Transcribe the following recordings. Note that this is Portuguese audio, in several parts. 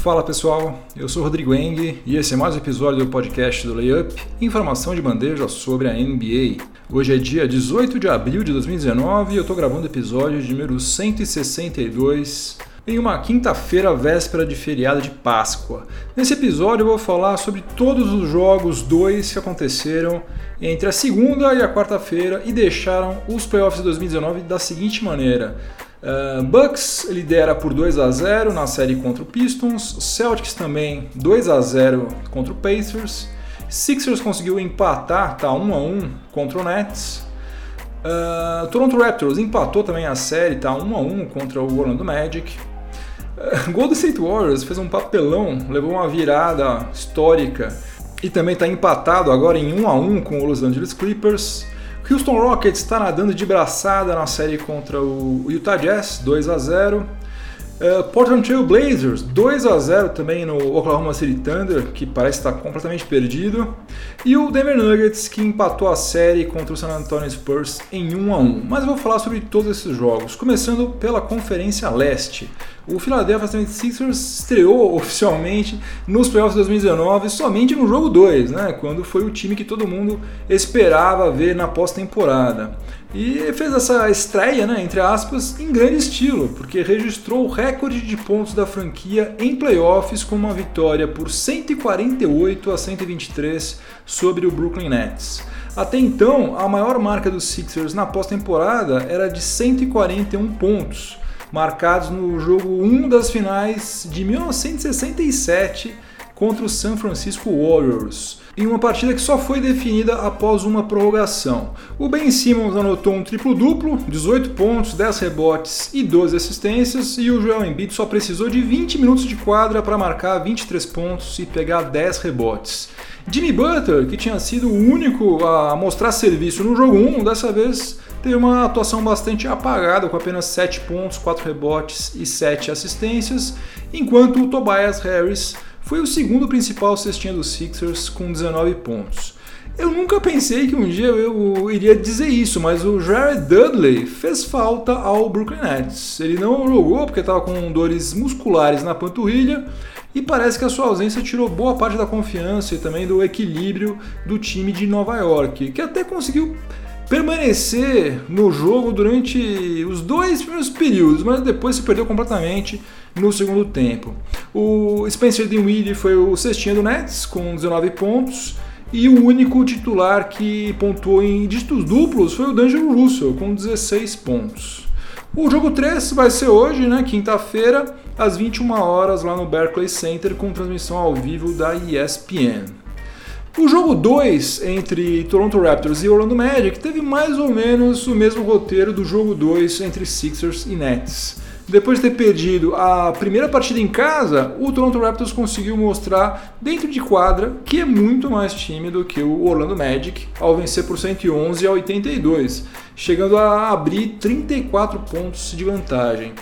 Fala pessoal, eu sou Rodrigo Eng e esse é mais um episódio do podcast do Layup, informação de bandeja sobre a NBA. Hoje é dia 18 de abril de 2019 e eu estou gravando o episódio de número 162 em uma quinta-feira véspera de feriado de Páscoa. Nesse episódio eu vou falar sobre todos os jogos 2 que aconteceram entre a segunda e a quarta-feira e deixaram os playoffs de 2019 da seguinte maneira. Bucks lidera por 2 a 0 na série contra o Pistons, Celtics também 2 a 0 contra o Pacers, Sixers conseguiu empatar, tá 1 a 1 contra o Nets. Uh, Toronto Raptors empatou também a série, tá 1 a 1 contra o Orlando Magic. Uh, Golden State Warriors fez um papelão, levou uma virada histórica e também está empatado agora em 1 a 1 com o Los Angeles Clippers. Houston Rockets está nadando de braçada na série contra o Utah Jazz, 2 a 0. Uh, Portland Trail Blazers, 2 a 0 também no Oklahoma City Thunder, que parece estar completamente perdido. E o Denver Nuggets, que empatou a série contra o San Antonio Spurs em 1 a 1 Mas eu vou falar sobre todos esses jogos, começando pela Conferência Leste. O Philadelphia 76ers estreou oficialmente nos playoffs de 2019 somente no jogo 2, né, quando foi o time que todo mundo esperava ver na pós-temporada. E fez essa estreia, né, entre aspas, em grande estilo, porque registrou o recorde de pontos da franquia em playoffs com uma vitória por 148 a 123 sobre o Brooklyn Nets. Até então, a maior marca dos Sixers na pós-temporada era de 141 pontos, marcados no jogo 1 das finais de 1967 contra o San Francisco Warriors em uma partida que só foi definida após uma prorrogação. O Ben Simmons anotou um triplo-duplo, 18 pontos, 10 rebotes e 12 assistências, e o Joel Embiid só precisou de 20 minutos de quadra para marcar 23 pontos e pegar 10 rebotes. Jimmy Butler, que tinha sido o único a mostrar serviço no jogo 1, dessa vez teve uma atuação bastante apagada, com apenas 7 pontos, 4 rebotes e 7 assistências, enquanto o Tobias Harris foi o segundo principal cestinha dos Sixers com 19 pontos. Eu nunca pensei que um dia eu iria dizer isso, mas o Jared Dudley fez falta ao Brooklyn Nets. Ele não jogou porque estava com dores musculares na panturrilha e parece que a sua ausência tirou boa parte da confiança e também do equilíbrio do time de Nova York, que até conseguiu permanecer no jogo durante os dois primeiros períodos, mas depois se perdeu completamente no segundo tempo. O Spencer Dinwiddie foi o cestinha do Nets com 19 pontos e o único titular que pontuou em dígitos duplos foi o D'Angelo Russell com 16 pontos. O jogo 3 vai ser hoje, né, quinta-feira, às 21 horas lá no Barclays Center com transmissão ao vivo da ESPN. O jogo 2 entre Toronto Raptors e Orlando Magic teve mais ou menos o mesmo roteiro do jogo 2 entre Sixers e Nets. Depois de ter perdido a primeira partida em casa, o Toronto Raptors conseguiu mostrar dentro de quadra que é muito mais time do que o Orlando Magic ao vencer por 111 a 82, chegando a abrir 34 pontos de vantagem.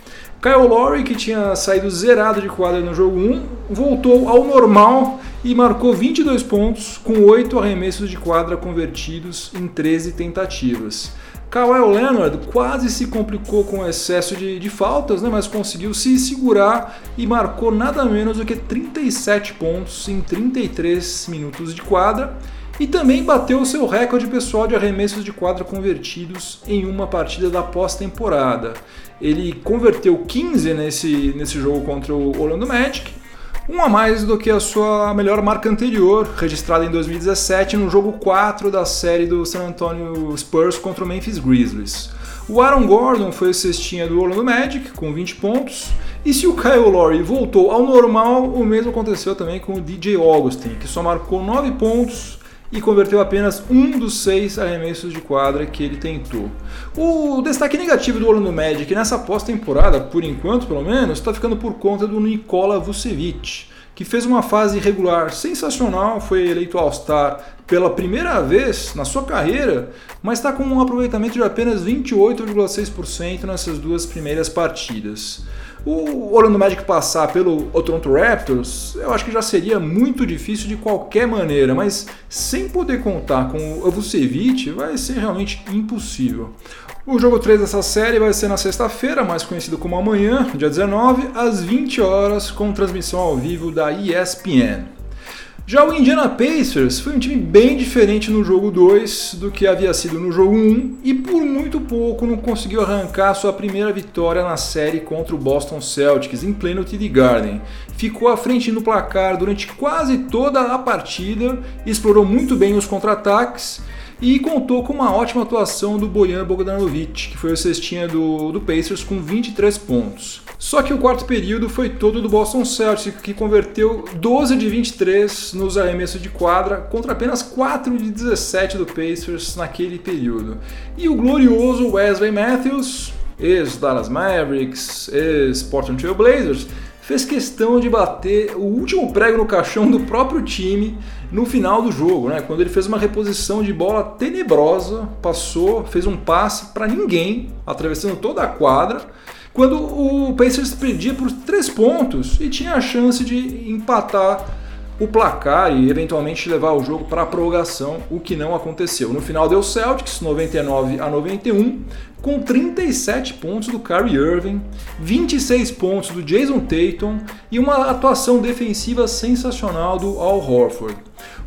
Kyle Lowry, que tinha saído zerado de quadra no jogo 1, voltou ao normal e marcou 22 pontos com 8 arremessos de quadra convertidos em 13 tentativas. Kawhi Leonard quase se complicou com o excesso de, de faltas, né, mas conseguiu se segurar e marcou nada menos do que 37 pontos em 33 minutos de quadra e também bateu seu recorde pessoal de arremessos de quadra convertidos em uma partida da pós-temporada. Ele converteu 15 nesse, nesse jogo contra o Orlando Magic um a mais do que a sua melhor marca anterior, registrada em 2017 no jogo 4 da série do San Antonio Spurs contra o Memphis Grizzlies. O Aaron Gordon foi cestinha do Orlando Magic com 20 pontos, e se o Kyle Lowry voltou ao normal, o mesmo aconteceu também com o DJ Augustin, que só marcou 9 pontos e converteu apenas um dos seis arremessos de quadra que ele tentou. O destaque negativo do Orlando Magic nessa pós-temporada, por enquanto pelo menos, está ficando por conta do Nikola Vucevic, que fez uma fase regular sensacional, foi eleito All-Star pela primeira vez na sua carreira, mas está com um aproveitamento de apenas 28,6% nessas duas primeiras partidas. O Orlando Magic passar pelo Toronto Raptors, eu acho que já seria muito difícil de qualquer maneira, mas sem poder contar com o Vucevic, vai ser realmente impossível. O jogo 3 dessa série vai ser na sexta-feira, mais conhecido como amanhã, dia 19, às 20 horas, com transmissão ao vivo da ESPN. Já o Indiana Pacers foi um time bem diferente no jogo 2 do que havia sido no jogo 1 e por muito pouco não conseguiu arrancar sua primeira vitória na série contra o Boston Celtics em pleno TD Garden. Ficou à frente no placar durante quase toda a partida, explorou muito bem os contra-ataques e contou com uma ótima atuação do Bojan Bogdanovic, que foi o cestinha do, do Pacers com 23 pontos. Só que o quarto período foi todo do Boston Celtics, que converteu 12 de 23 nos arremessos de quadra contra apenas 4 de 17 do Pacers naquele período. E o glorioso Wesley Matthews, ex-Dallas Mavericks, ex-Portland Trail Blazers, fez questão de bater o último prego no caixão do próprio time no final do jogo, né? Quando ele fez uma reposição de bola tenebrosa, passou, fez um passe para ninguém, atravessando toda a quadra, quando o Pacers perdia por três pontos e tinha a chance de empatar o placar e eventualmente levar o jogo para a prorrogação, o que não aconteceu. No final deu Celtics 99 a 91, com 37 pontos do Kyrie Irving, 26 pontos do Jason Tatum e uma atuação defensiva sensacional do Al Horford.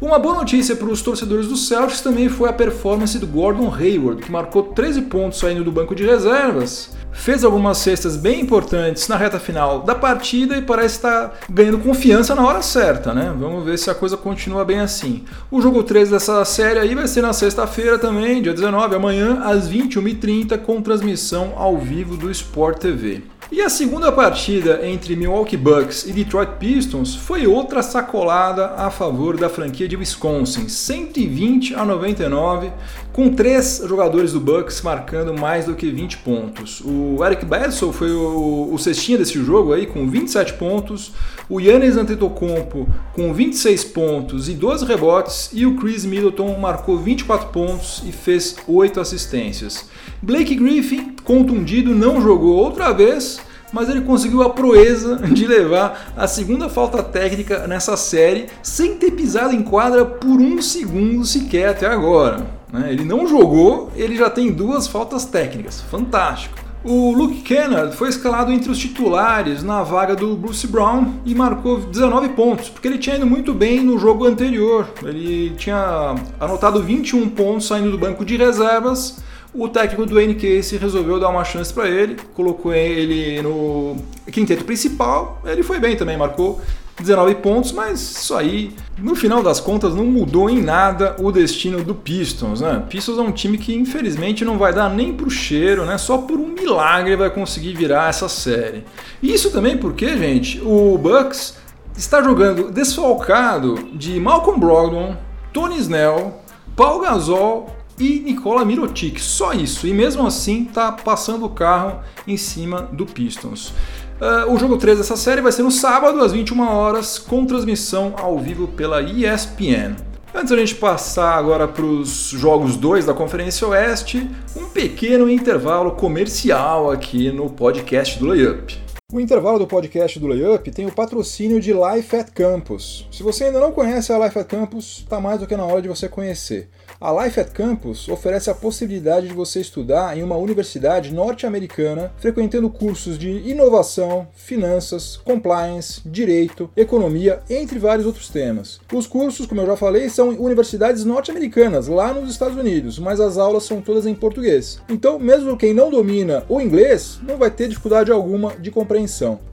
Uma boa notícia para os torcedores do Celtics também foi a performance do Gordon Hayward, que marcou 13 pontos saindo do banco de reservas, fez algumas cestas bem importantes na reta final da partida e parece estar ganhando confiança na hora certa, né? Vamos ver se a coisa continua bem assim. O jogo 3 dessa série aí vai ser na sexta-feira também, dia 19, amanhã, às 21h30, com transmissão ao vivo do Sport TV. E a segunda partida entre Milwaukee Bucks e Detroit Pistons foi outra sacolada a favor da franquia de Wisconsin, 120 a 99, com três jogadores do Bucks marcando mais do que 20 pontos. O Eric Bledsoe foi o, o cestinha desse jogo aí com 27 pontos, o Yannis Antetokounmpo com 26 pontos e 12 rebotes e o Chris Middleton marcou 24 pontos e fez 8 assistências. Blake Griffin, contundido, não jogou outra vez, mas ele conseguiu a proeza de levar a segunda falta técnica nessa série sem ter pisado em quadra por um segundo sequer até agora. Né? Ele não jogou, ele já tem duas faltas técnicas. Fantástico. O Luke Kennard foi escalado entre os titulares na vaga do Bruce Brown e marcou 19 pontos, porque ele tinha ido muito bem no jogo anterior. Ele tinha anotado 21 pontos saindo do banco de reservas o técnico do Casey resolveu dar uma chance para ele, colocou ele no quinteto principal. Ele foi bem também, marcou 19 pontos, mas isso aí, no final das contas, não mudou em nada o destino do Pistons, né? Pistons é um time que infelizmente não vai dar nem pro cheiro, né? Só por um milagre vai conseguir virar essa série. Isso também porque, gente, o Bucks está jogando desfalcado de Malcolm Brogdon, Tony Snell, Paul Gasol e Nikola Mirotic, só isso. E mesmo assim está passando o carro em cima do Pistons. Uh, o jogo 3 dessa série vai ser no sábado, às 21 horas, com transmissão ao vivo pela ESPN. Antes da gente passar agora para os jogos 2 da Conferência Oeste, um pequeno intervalo comercial aqui no podcast do Layup. O intervalo do podcast do Layup tem o patrocínio de Life at Campus. Se você ainda não conhece a Life at Campus, está mais do que na hora de você conhecer. A Life at Campus oferece a possibilidade de você estudar em uma universidade norte-americana, frequentando cursos de inovação, finanças, compliance, direito, economia, entre vários outros temas. Os cursos, como eu já falei, são universidades norte-americanas, lá nos Estados Unidos, mas as aulas são todas em português. Então, mesmo quem não domina o inglês, não vai ter dificuldade alguma de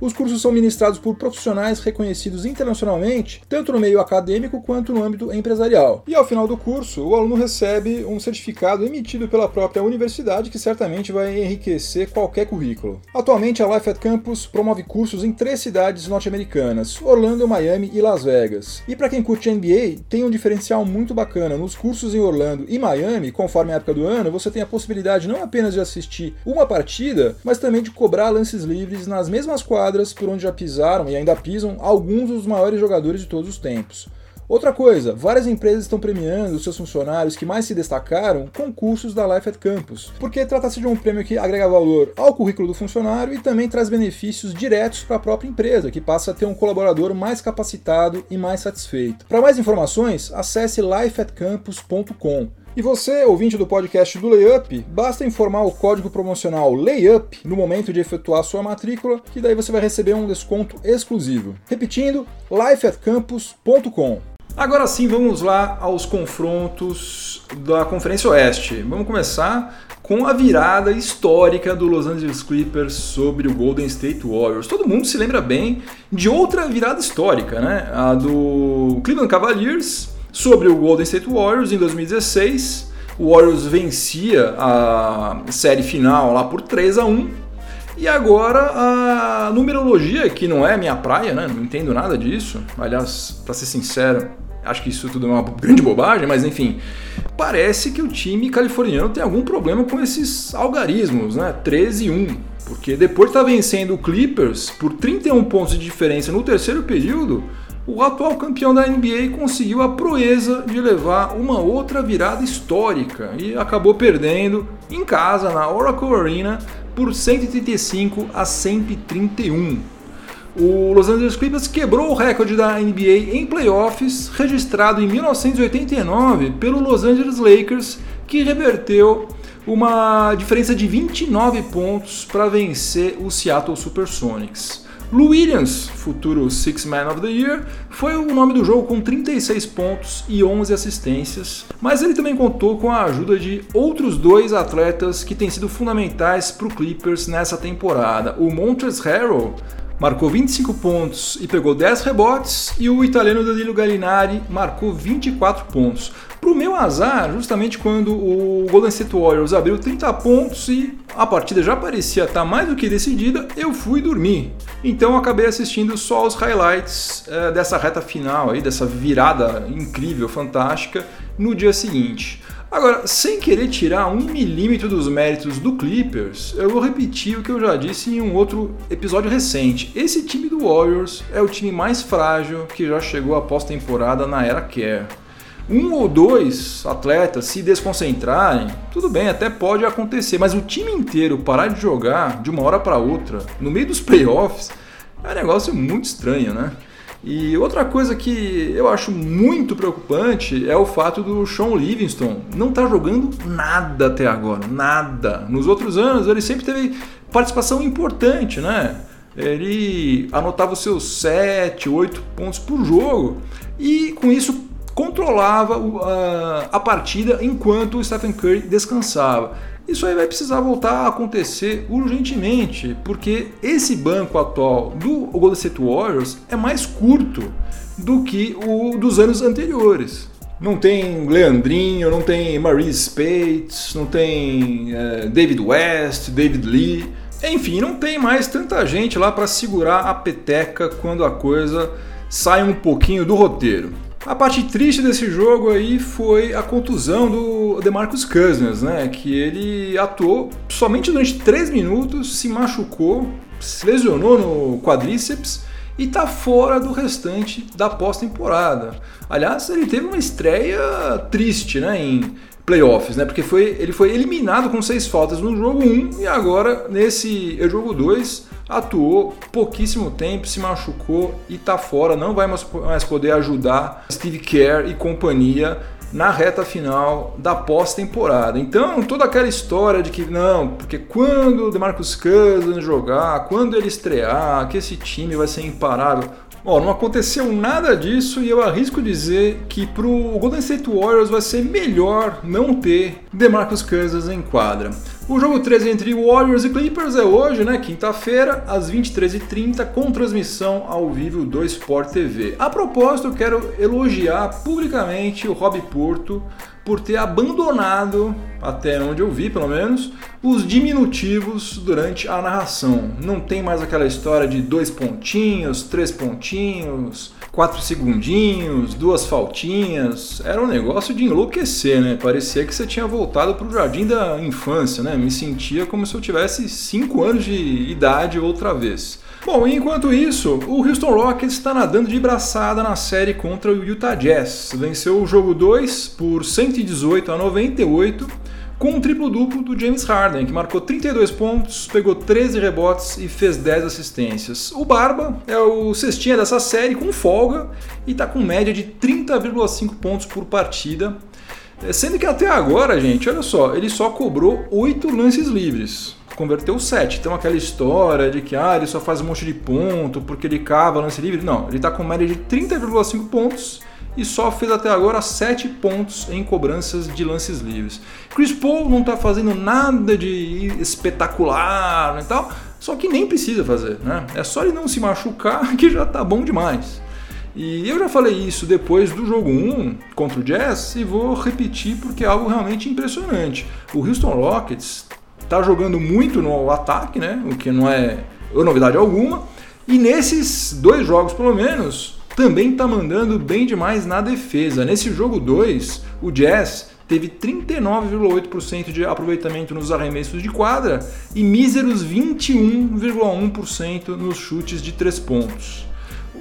Os cursos são ministrados por profissionais reconhecidos internacionalmente, tanto no meio acadêmico quanto no âmbito empresarial. E ao final do curso, o aluno recebe um certificado emitido pela própria universidade que certamente vai enriquecer qualquer currículo. Atualmente, a Life at Campus promove cursos em três cidades norte-americanas: Orlando, Miami e Las Vegas. E para quem curte NBA, tem um diferencial muito bacana. Nos cursos em Orlando e Miami, conforme a época do ano, você tem a possibilidade não apenas de assistir uma partida, mas também de cobrar lances livres nas mesmas quadras por onde já pisaram e ainda pisam alguns dos maiores jogadores de todos os tempos. Outra coisa, várias empresas estão premiando os seus funcionários que mais se destacaram com cursos da Life at Campus, porque trata-se de um prêmio que agrega valor ao currículo do funcionário e também traz benefícios diretos para a própria empresa, que passa a ter um colaborador mais capacitado e mais satisfeito. Para mais informações, acesse lifeatcampus.com. E você, ouvinte do podcast do Layup, basta informar o código promocional LAYUP no momento de efetuar sua matrícula, que daí você vai receber um desconto exclusivo. Repetindo, lifeatcampus.com. Agora sim, vamos lá aos confrontos da Conferência Oeste. Vamos começar com a virada histórica do Los Angeles Clippers sobre o Golden State Warriors. Todo mundo se lembra bem de outra virada histórica, né? A do Cleveland Cavaliers sobre o Golden State Warriors em 2016. O Warriors vencia a série final lá por 3 a 1 e agora a numerologia, que não é minha praia, né? Não entendo nada disso. Aliás, para ser sincero, acho que isso tudo é uma grande bobagem, mas enfim, parece que o time californiano tem algum problema com esses algarismos, né? 13 e 1. Porque depois de tá vencendo o Clippers por 31 pontos de diferença no terceiro período, o atual campeão da NBA conseguiu a proeza de levar uma outra virada histórica e acabou perdendo em casa na Oracle Arena por 135 a 131. O Los Angeles Clippers quebrou o recorde da NBA em playoffs registrado em 1989 pelo Los Angeles Lakers, que reverteu uma diferença de 29 pontos para vencer o Seattle Supersonics. Lou Williams, futuro Six Man of the Year, foi o nome do jogo com 36 pontos e 11 assistências, mas ele também contou com a ajuda de outros dois atletas que têm sido fundamentais para o Clippers nessa temporada. O Montrezl Harrell marcou 25 pontos e pegou 10 rebotes, e o italiano Danilo Gallinari marcou 24 pontos. Para o meu azar, justamente quando o Golden State Warriors abriu 30 pontos e a partida já parecia estar mais do que decidida, eu fui dormir. Então acabei assistindo só os highlights é, dessa reta final aí, dessa virada incrível, fantástica, no dia seguinte. Agora, sem querer tirar um milímetro dos méritos do Clippers, eu vou repetir o que eu já disse em um outro episódio recente. Esse time do Warriors é o time mais frágil que já chegou à pós-temporada na era Care um ou dois atletas se desconcentrarem, tudo bem, até pode acontecer, mas o time inteiro parar de jogar de uma hora para outra, no meio dos playoffs, é um negócio muito estranho, né? E outra coisa que eu acho muito preocupante é o fato do Sean Livingston não estar tá jogando nada até agora, nada. Nos outros anos ele sempre teve participação importante, né? Ele anotava os seus 7, 8 pontos por jogo e com isso controlava a partida enquanto o Stephen Curry descansava. Isso aí vai precisar voltar a acontecer urgentemente, porque esse banco atual do Golden State Warriors é mais curto do que o dos anos anteriores. Não tem Leandrinho, não tem Maurice Spates, não tem é, David West, David Lee. Enfim, não tem mais tanta gente lá para segurar a peteca quando a coisa sai um pouquinho do roteiro. A parte triste desse jogo aí foi a contusão do DeMarcus Cousins, né? Que ele atuou somente durante 3 minutos, se machucou, se lesionou no quadríceps e está fora do restante da pós-temporada. Aliás, ele teve uma estreia triste, né? Em playoffs, né? Porque foi, ele foi eliminado com seis faltas no jogo 1 e agora nesse jogo 2 atuou pouquíssimo tempo, se machucou e está fora, não vai mais poder ajudar Steve Kerr e companhia na reta final da pós-temporada. Então, toda aquela história de que não, porque quando o DeMarcus Cousins jogar, quando ele estrear, que esse time vai ser imparável. Bom, não aconteceu nada disso e eu arrisco dizer que para o Golden State Warriors vai ser melhor não ter DeMarcus Cousins em quadra. O jogo 13 entre Warriors e Clippers é hoje, né, quinta-feira, às 23h30, com transmissão ao vivo do Sport TV. A propósito, eu quero elogiar publicamente o Rob Porto por ter abandonado, até onde eu vi pelo menos, os diminutivos durante a narração. Não tem mais aquela história de dois pontinhos, três pontinhos, quatro segundinhos, duas faltinhas. Era um negócio de enlouquecer, né? Parecia que você tinha voltado para o jardim da infância, né? Me sentia como se eu tivesse cinco anos de idade outra vez. Bom, enquanto isso, o Houston Rockets está nadando de braçada na série contra o Utah Jazz. Venceu o jogo 2 por 118 a 98 com um triplo-duplo do James Harden, que marcou 32 pontos, pegou 13 rebotes e fez 10 assistências. O Barba é o cestinha dessa série com folga e está com média de 30,5 pontos por partida. É, sendo que até agora, gente, olha só, ele só cobrou 8 lances livres. Converteu 7. Então aquela história de que ah, ele só faz um monte de ponto porque ele cava lance livre. Não, ele está com média de 30,5 pontos e só fez até agora 7 pontos em cobranças de lances livres. Chris Paul não está fazendo nada de espetacular e tal, só que nem precisa fazer, né? É só ele não se machucar que já tá bom demais. E eu já falei isso depois do jogo 1 contra o Jazz e vou repetir porque é algo realmente impressionante. O Houston Rockets está jogando muito no ataque, né? O que não é novidade alguma. E nesses dois jogos, pelo menos, também está mandando bem demais na defesa. Nesse jogo 2, o Jazz teve 39,8% de aproveitamento nos arremessos de quadra e míseros 21,1% nos chutes de três pontos.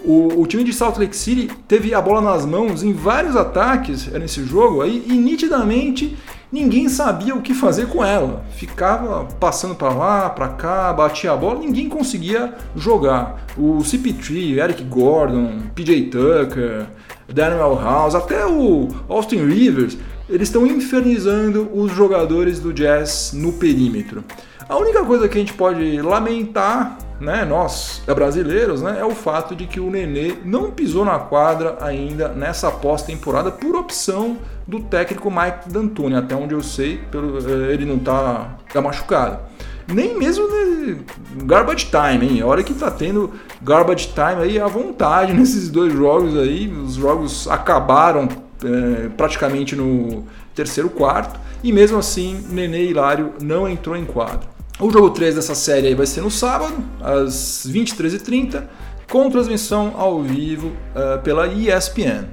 O, o, time de Salt Lake City teve a bola nas mãos em vários ataques nesse jogo aí, e nitidamente ninguém sabia o que fazer com ela. Ficava passando para lá, para cá, batia a bola, ninguém conseguia jogar. O CP3, Eric Gordon, PJ Tucker, Daniel House, até o Austin Rivers, eles estão infernizando os jogadores do Jazz no perímetro. A única coisa que a gente pode lamentar, né, nós brasileiros, né, é o fato de que o Nenê não pisou na quadra ainda nessa pós-temporada por opção do técnico Mike D'Antoni, até onde eu sei, pelo, eh, ele não está tá machucado. Nem mesmo no garbage time, hein? A hora que tá tendo garbage time aí à vontade nesses dois jogos aí, os jogos acabaram é, praticamente no terceiro quarto, e mesmo assim Nenê Hilário não entrou em quadro. O jogo 3 dessa série vai ser no sábado, às 23h30, com transmissão ao vivo uh, pela ESPN.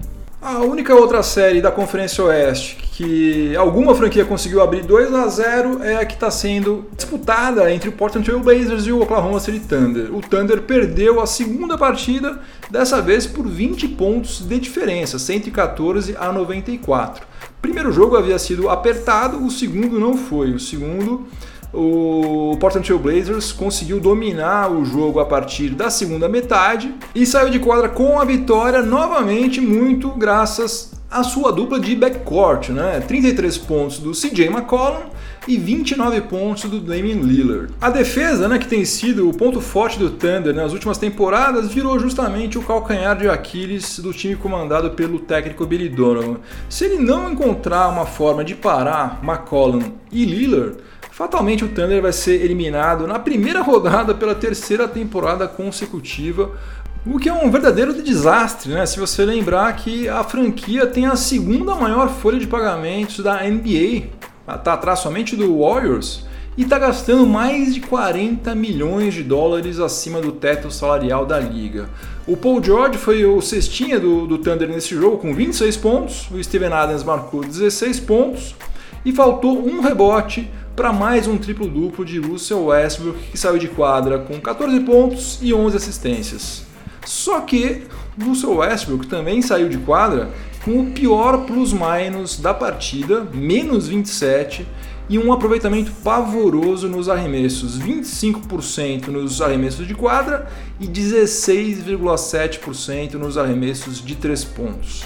A única outra série da Conferência Oeste que alguma franquia conseguiu abrir 2 a 0 é a que está sendo disputada entre o Portland Trail Blazers e o Oklahoma City Thunder. O Thunder perdeu a segunda partida, dessa vez por 20 pontos de diferença, 114 a 94. O primeiro jogo havia sido apertado, o segundo não foi. O segundo o Portland Trail Blazers conseguiu dominar o jogo a partir da segunda metade e saiu de quadra com a vitória novamente muito graças à sua dupla de backcourt, né? 33 pontos do CJ McCollum e 29 pontos do Damian Lillard. A defesa, né, que tem sido o ponto forte do Thunder nas últimas temporadas, virou justamente o calcanhar de Aquiles do time comandado pelo técnico Billy Donovan. Se ele não encontrar uma forma de parar McCollum e Lillard, fatalmente o Thunder vai ser eliminado na primeira rodada pela terceira temporada consecutiva. O que é um verdadeiro desastre, né? Se você lembrar que a franquia tem a segunda maior folha de pagamentos da NBA, está atrás somente do Warriors, e está gastando mais de 40 milhões de dólares acima do teto salarial da liga. O Paul George foi o cestinha do, do Thunder nesse jogo com 26 pontos, o Steven Adams marcou 16 pontos e faltou um rebote para mais um triplo-duplo de Russell Westbrook, que saiu de quadra com 14 pontos e 11 assistências. Só que Russell Westbrook também saiu de quadra com o pior plus-minus da partida, menos 27, e um aproveitamento pavoroso nos arremessos, 25% nos arremessos de quadra e 16,7% nos arremessos de 3 pontos.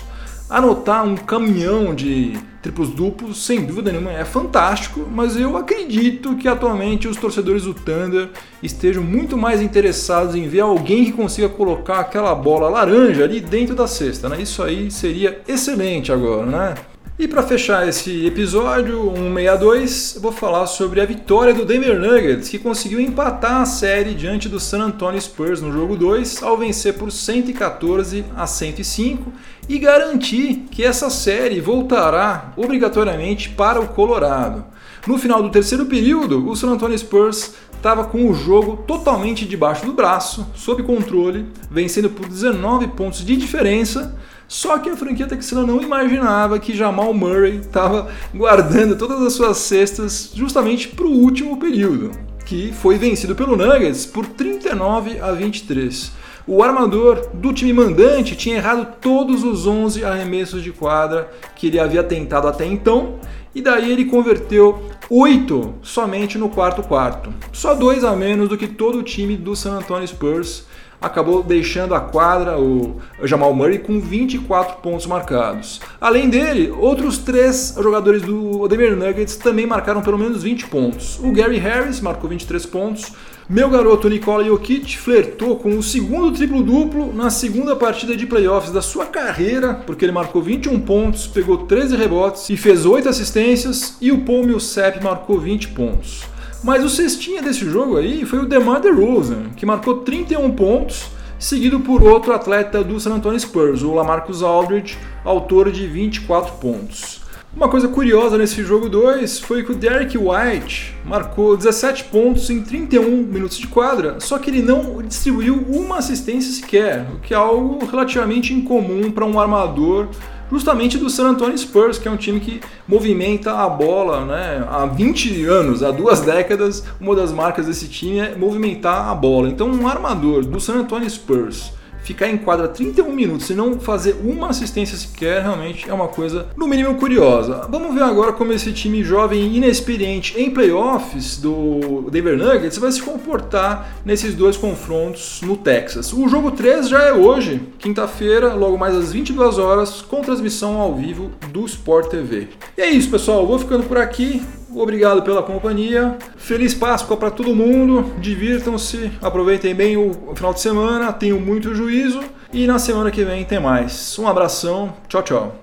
Anotar um caminhão de triplos duplos, sem dúvida nenhuma, é fantástico, mas eu acredito que atualmente os torcedores do Thunder estejam muito mais interessados em ver alguém que consiga colocar aquela bola laranja ali dentro da cesta, né? Isso aí seria excelente agora, né? E para fechar esse episódio 162, vou falar sobre a vitória do Denver Nuggets, que conseguiu empatar a série diante do San Antonio Spurs no jogo 2, ao vencer por 114 a 105 e garantir que essa série voltará obrigatoriamente para o Colorado. No final do terceiro período, o San Antonio Spurs estava com o jogo totalmente debaixo do braço, sob controle, vencendo por 19 pontos de diferença só que a franquia texana não imaginava que Jamal Murray estava guardando todas as suas cestas justamente para o último período, que foi vencido pelo Nuggets por 39 a 23. O armador do time mandante tinha errado todos os 11 arremessos de quadra que ele havia tentado até então, e daí ele converteu 8 somente no quarto quarto. Só dois a menos do que todo o time do San Antonio Spurs acabou deixando a quadra o Jamal Murray com 24 pontos marcados. Além dele, outros três jogadores do Denver Nuggets também marcaram pelo menos 20 pontos. O Gary Harris marcou 23 pontos. Meu garoto Nikola Jokic flertou com o segundo triplo-duplo na segunda partida de playoffs da sua carreira, porque ele marcou 21 pontos, pegou 13 rebotes e fez 8 assistências, e o Paul Millsap marcou 20 pontos. Mas o cestinha desse jogo aí foi o DeMar DeRozan, que marcou 31 pontos, seguido por outro atleta do San Antonio Spurs, o Lamarcus Aldridge, autor de 24 pontos. Uma coisa curiosa nesse jogo 2 foi que o Derek White marcou 17 pontos em 31 minutos de quadra, só que ele não distribuiu uma assistência sequer, o que é algo relativamente incomum para um armador justamente do San Antonio Spurs, que é um time que movimenta a bola né? há 20 anos, há duas décadas. Uma das marcas desse time é movimentar a bola. Então, um armador do San Antonio Spurs ficar em quadra 31 minutos e não fazer uma assistência sequer, realmente é uma coisa, no mínimo, curiosa. Vamos ver agora como esse time jovem e inexperiente em playoffs do Denver Nuggets vai se comportar nesses dois confrontos no Texas. O jogo 3 já é hoje, quinta-feira, logo mais às 22 horas, com transmissão ao vivo do Sport TV. E é isso, pessoal. Vou ficando por aqui. Obrigado pela companhia. Feliz Páscoa para todo mundo. Divirtam-se, aproveitem bem o final de semana, tenham muito juízo e na semana que vem tem mais. Um abração. Tchau, tchau.